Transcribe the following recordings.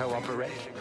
cooperate?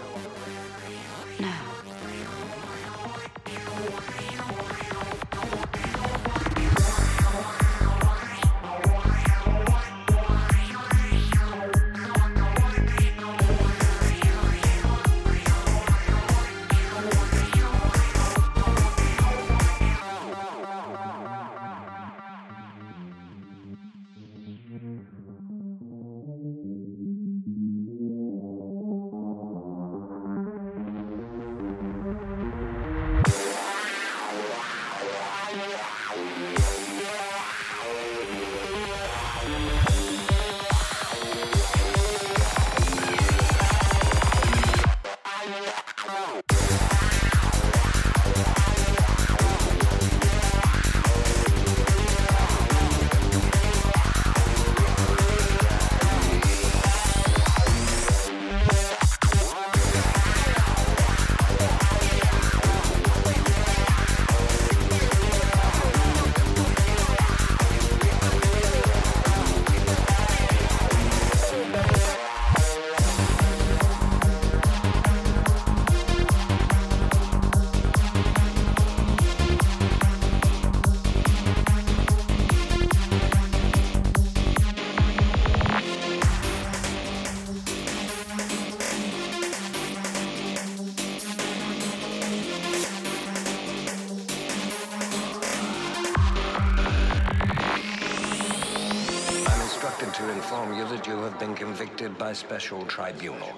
Special tribunal.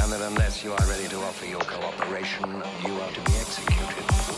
And that unless you are ready to offer your cooperation, you are to be executed.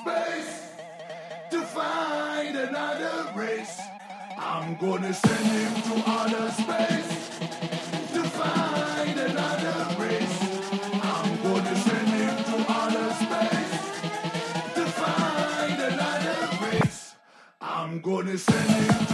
space to find another race. I'm gonna send him to outer space to find another race. I'm gonna send him to outer space to find another race. I'm gonna send him.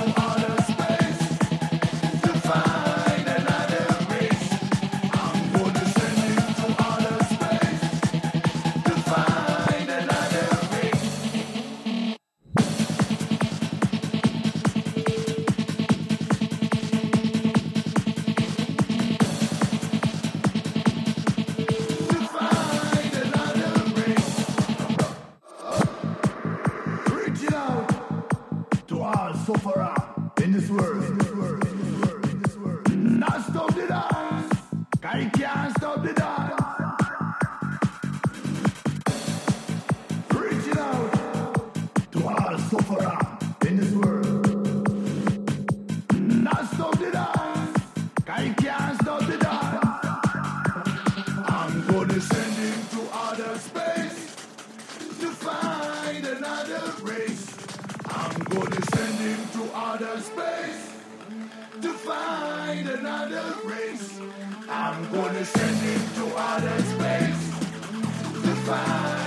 find another race. I'm gonna send it to outer space to find.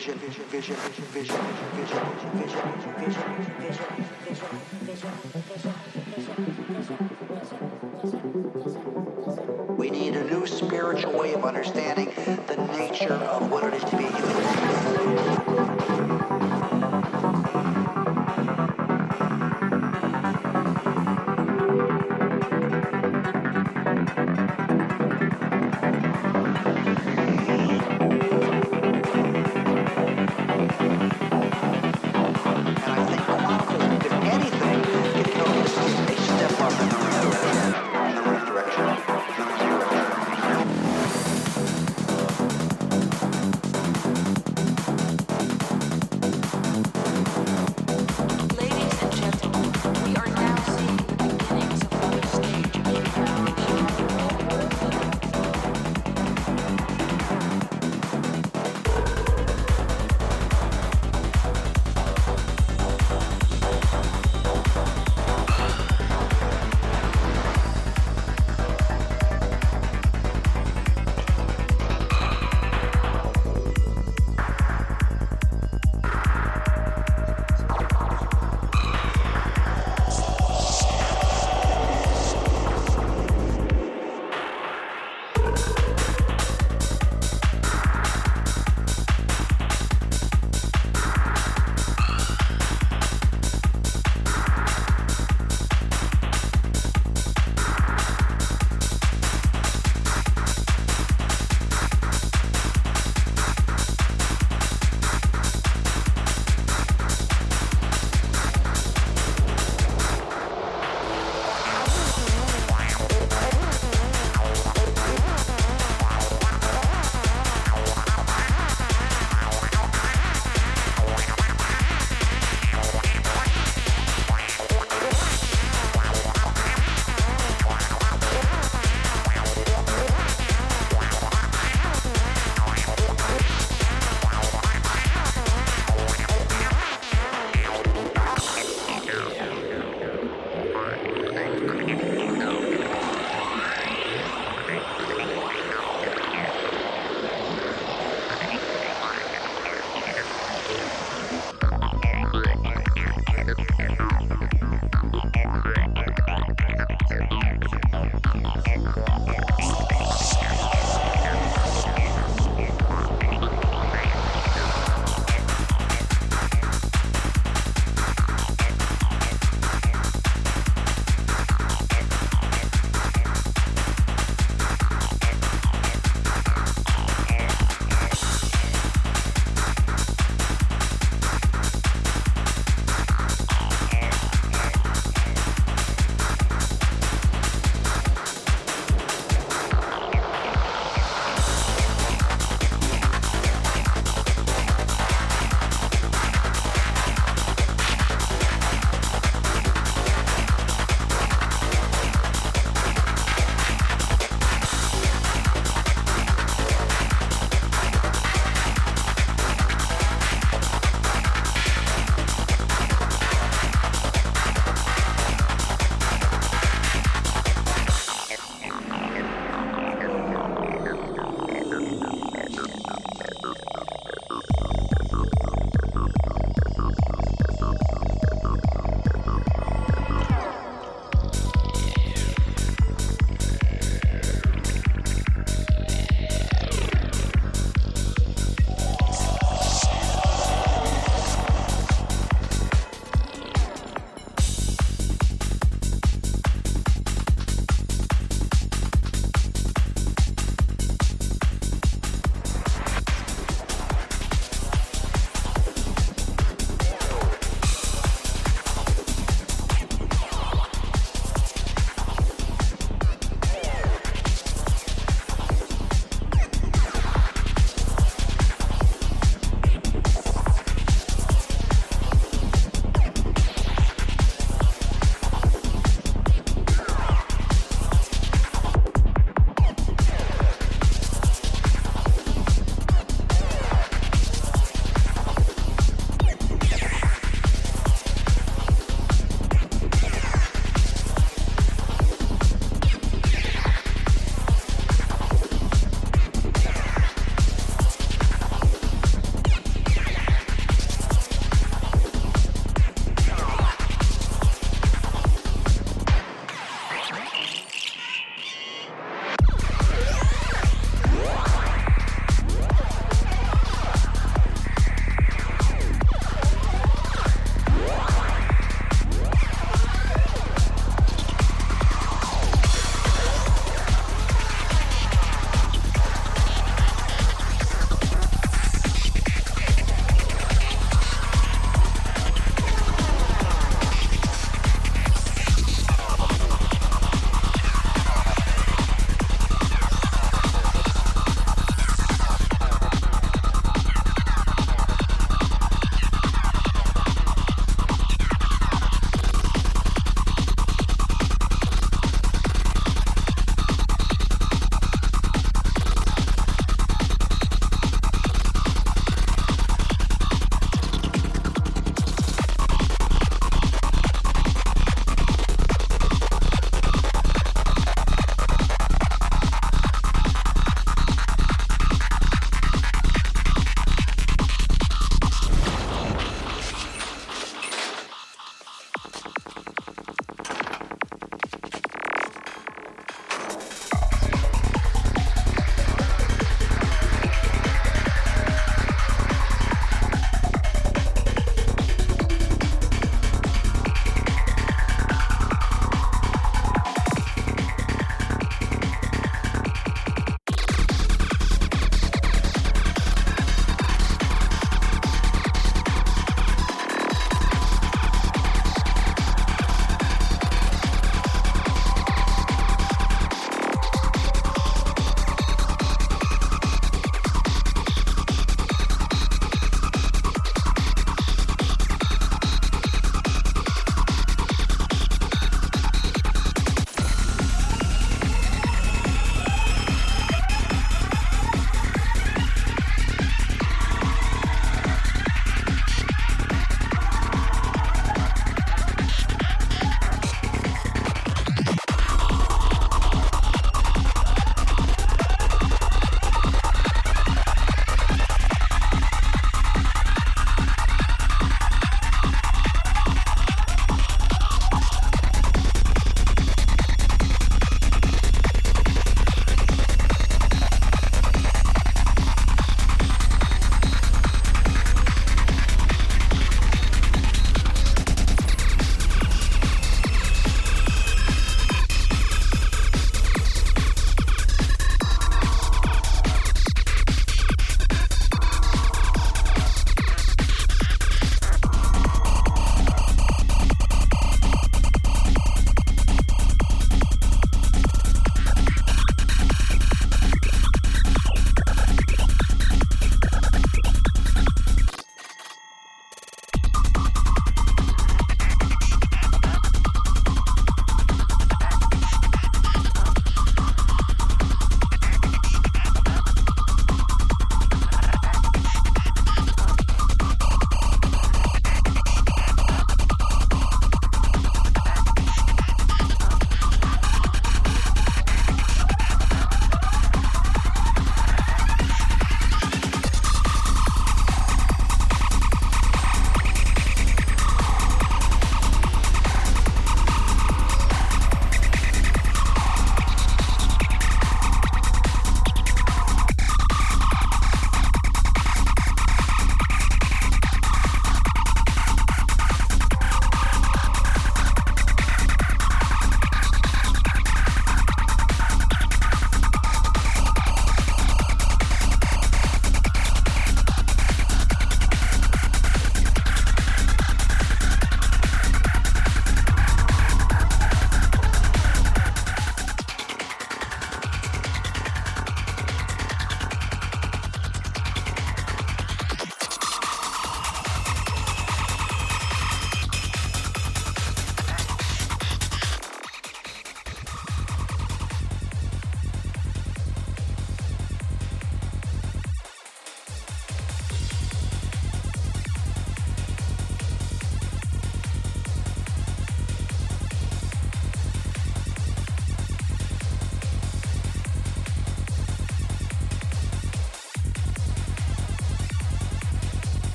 We need a new spiritual way of understanding the nature of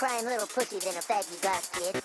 crying little pussy than a goth kid.